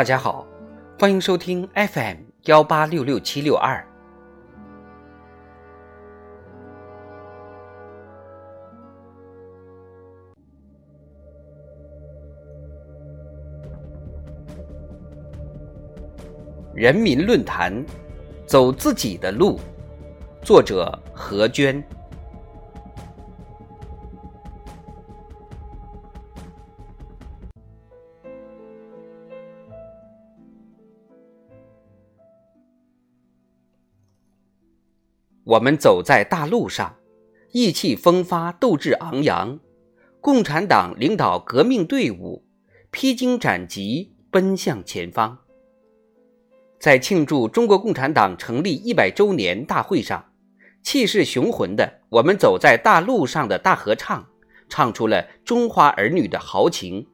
大家好，欢迎收听 FM 幺八六六七六二。人民论坛，走自己的路。作者何娟。我们走在大路上，意气风发，斗志昂扬。共产党领导革命队伍，披荆斩棘，奔向前方。在庆祝中国共产党成立一百周年大会上，气势雄浑的我们走在大路上的大合唱，唱出了中华儿女的豪情。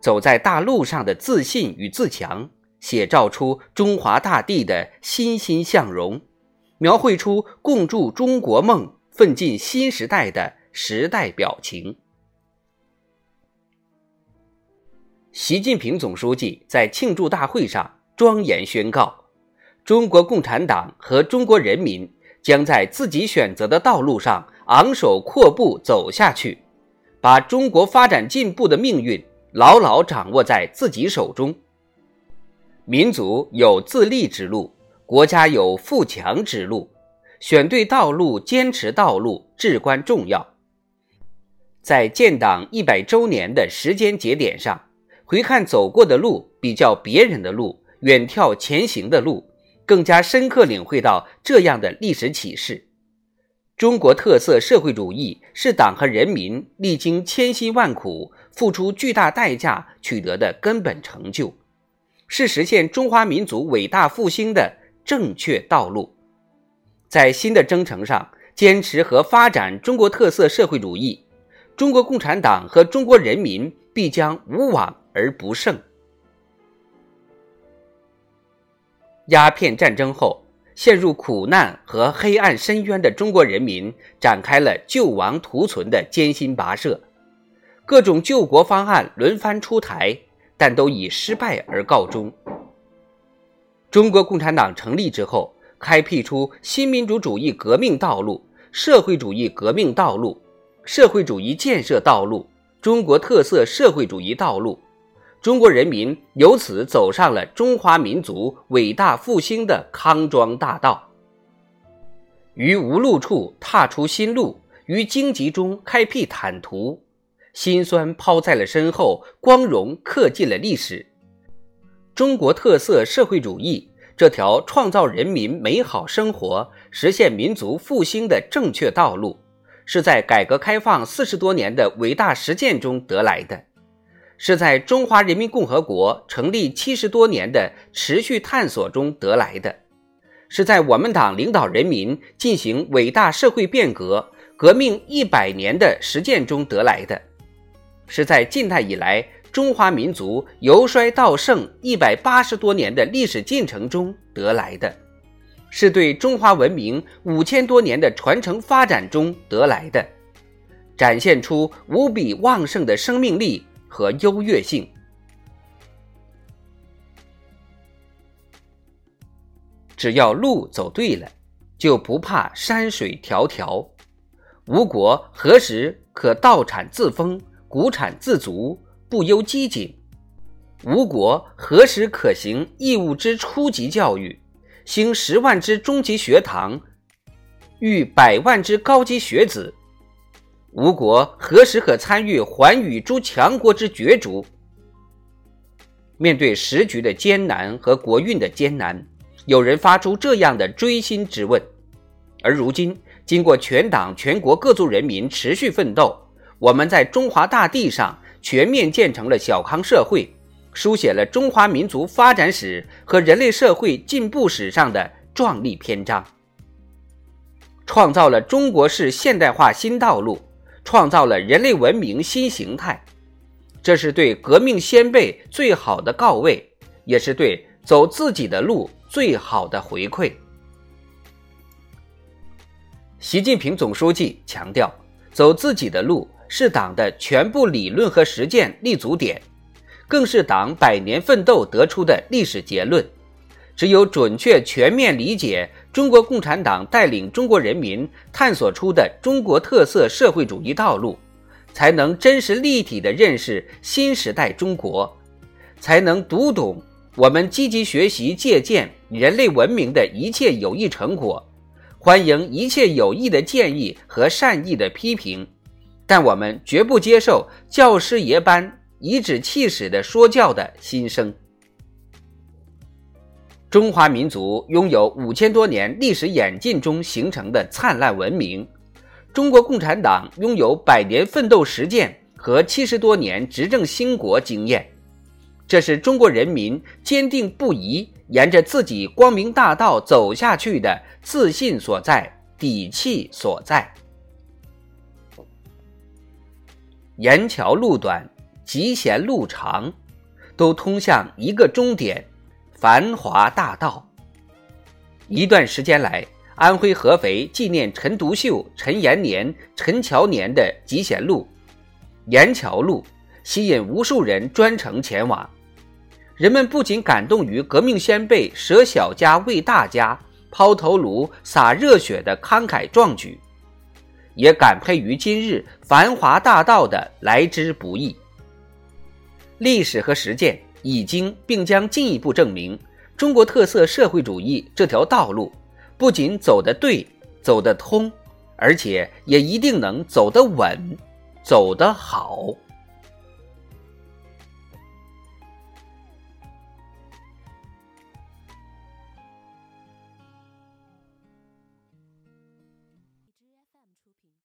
走在大路上的自信与自强，写照出中华大地的欣欣向荣，描绘出共筑中国梦、奋进新时代的时代表情。习近平总书记在庆祝大会上。庄严宣告：中国共产党和中国人民将在自己选择的道路上昂首阔步走下去，把中国发展进步的命运牢牢掌握在自己手中。民族有自立之路，国家有富强之路，选对道路，坚持道路至关重要。在建党一百周年的时间节点上，回看走过的路，比较别人的路。远眺前行的路，更加深刻领会到这样的历史启示：中国特色社会主义是党和人民历经千辛万苦、付出巨大代价取得的根本成就，是实现中华民族伟大复兴的正确道路。在新的征程上，坚持和发展中国特色社会主义，中国共产党和中国人民必将无往而不胜。鸦片战争后，陷入苦难和黑暗深渊的中国人民展开了救亡图存的艰辛跋涉，各种救国方案轮番出台，但都以失败而告终。中国共产党成立之后，开辟出新民主主义革命道路、社会主义革命道路、社会主义建设道路、中国特色社会主义道路。中国人民由此走上了中华民族伟大复兴的康庄大道，于无路处踏出新路，于荆棘中开辟坦途，辛酸抛在了身后，光荣刻进了历史。中国特色社会主义这条创造人民美好生活、实现民族复兴的正确道路，是在改革开放四十多年的伟大实践中得来的。是在中华人民共和国成立七十多年的持续探索中得来的，是在我们党领导人民进行伟大社会变革、革命一百年的实践中得来的，是在近代以来中华民族由衰到盛一百八十多年的历史进程中得来的，是对中华文明五千多年的传承发展中得来的，展现出无比旺盛的生命力。和优越性，只要路走对了，就不怕山水迢迢。吴国何时可稻产自丰、谷产自足，不忧饥馑？吴国何时可行义务之初级教育，兴十万之中级学堂，育百万之高级学子？吴国何时可参与寰宇诸强国之角逐？面对时局的艰难和国运的艰难，有人发出这样的锥心之问。而如今，经过全党全国各族人民持续奋斗，我们在中华大地上全面建成了小康社会，书写了中华民族发展史和人类社会进步史上的壮丽篇章，创造了中国式现代化新道路。创造了人类文明新形态，这是对革命先辈最好的告慰，也是对走自己的路最好的回馈。习近平总书记强调，走自己的路是党的全部理论和实践立足点，更是党百年奋斗得出的历史结论。只有准确全面理解中国共产党带领中国人民探索出的中国特色社会主义道路，才能真实立体地认识新时代中国，才能读懂我们积极学习借鉴人类文明的一切有益成果，欢迎一切有益的建议和善意的批评，但我们绝不接受教师爷般颐指气使的说教的心声。中华民族拥有五千多年历史演进中形成的灿烂文明，中国共产党拥有百年奋斗实践和七十多年执政兴国经验，这是中国人民坚定不移沿着自己光明大道走下去的自信所在、底气所在。沿桥路短，集贤路长，都通向一个终点。繁华大道。一段时间来，安徽合肥纪念陈独秀、陈延年、陈乔年的集贤路、沿桥路，吸引无数人专程前往。人们不仅感动于革命先辈舍小家为大家、抛头颅洒热血的慷慨壮举，也感佩于今日繁华大道的来之不易。历史和实践。已经并将进一步证明，中国特色社会主义这条道路不仅走得对、走得通，而且也一定能走得稳、走得好。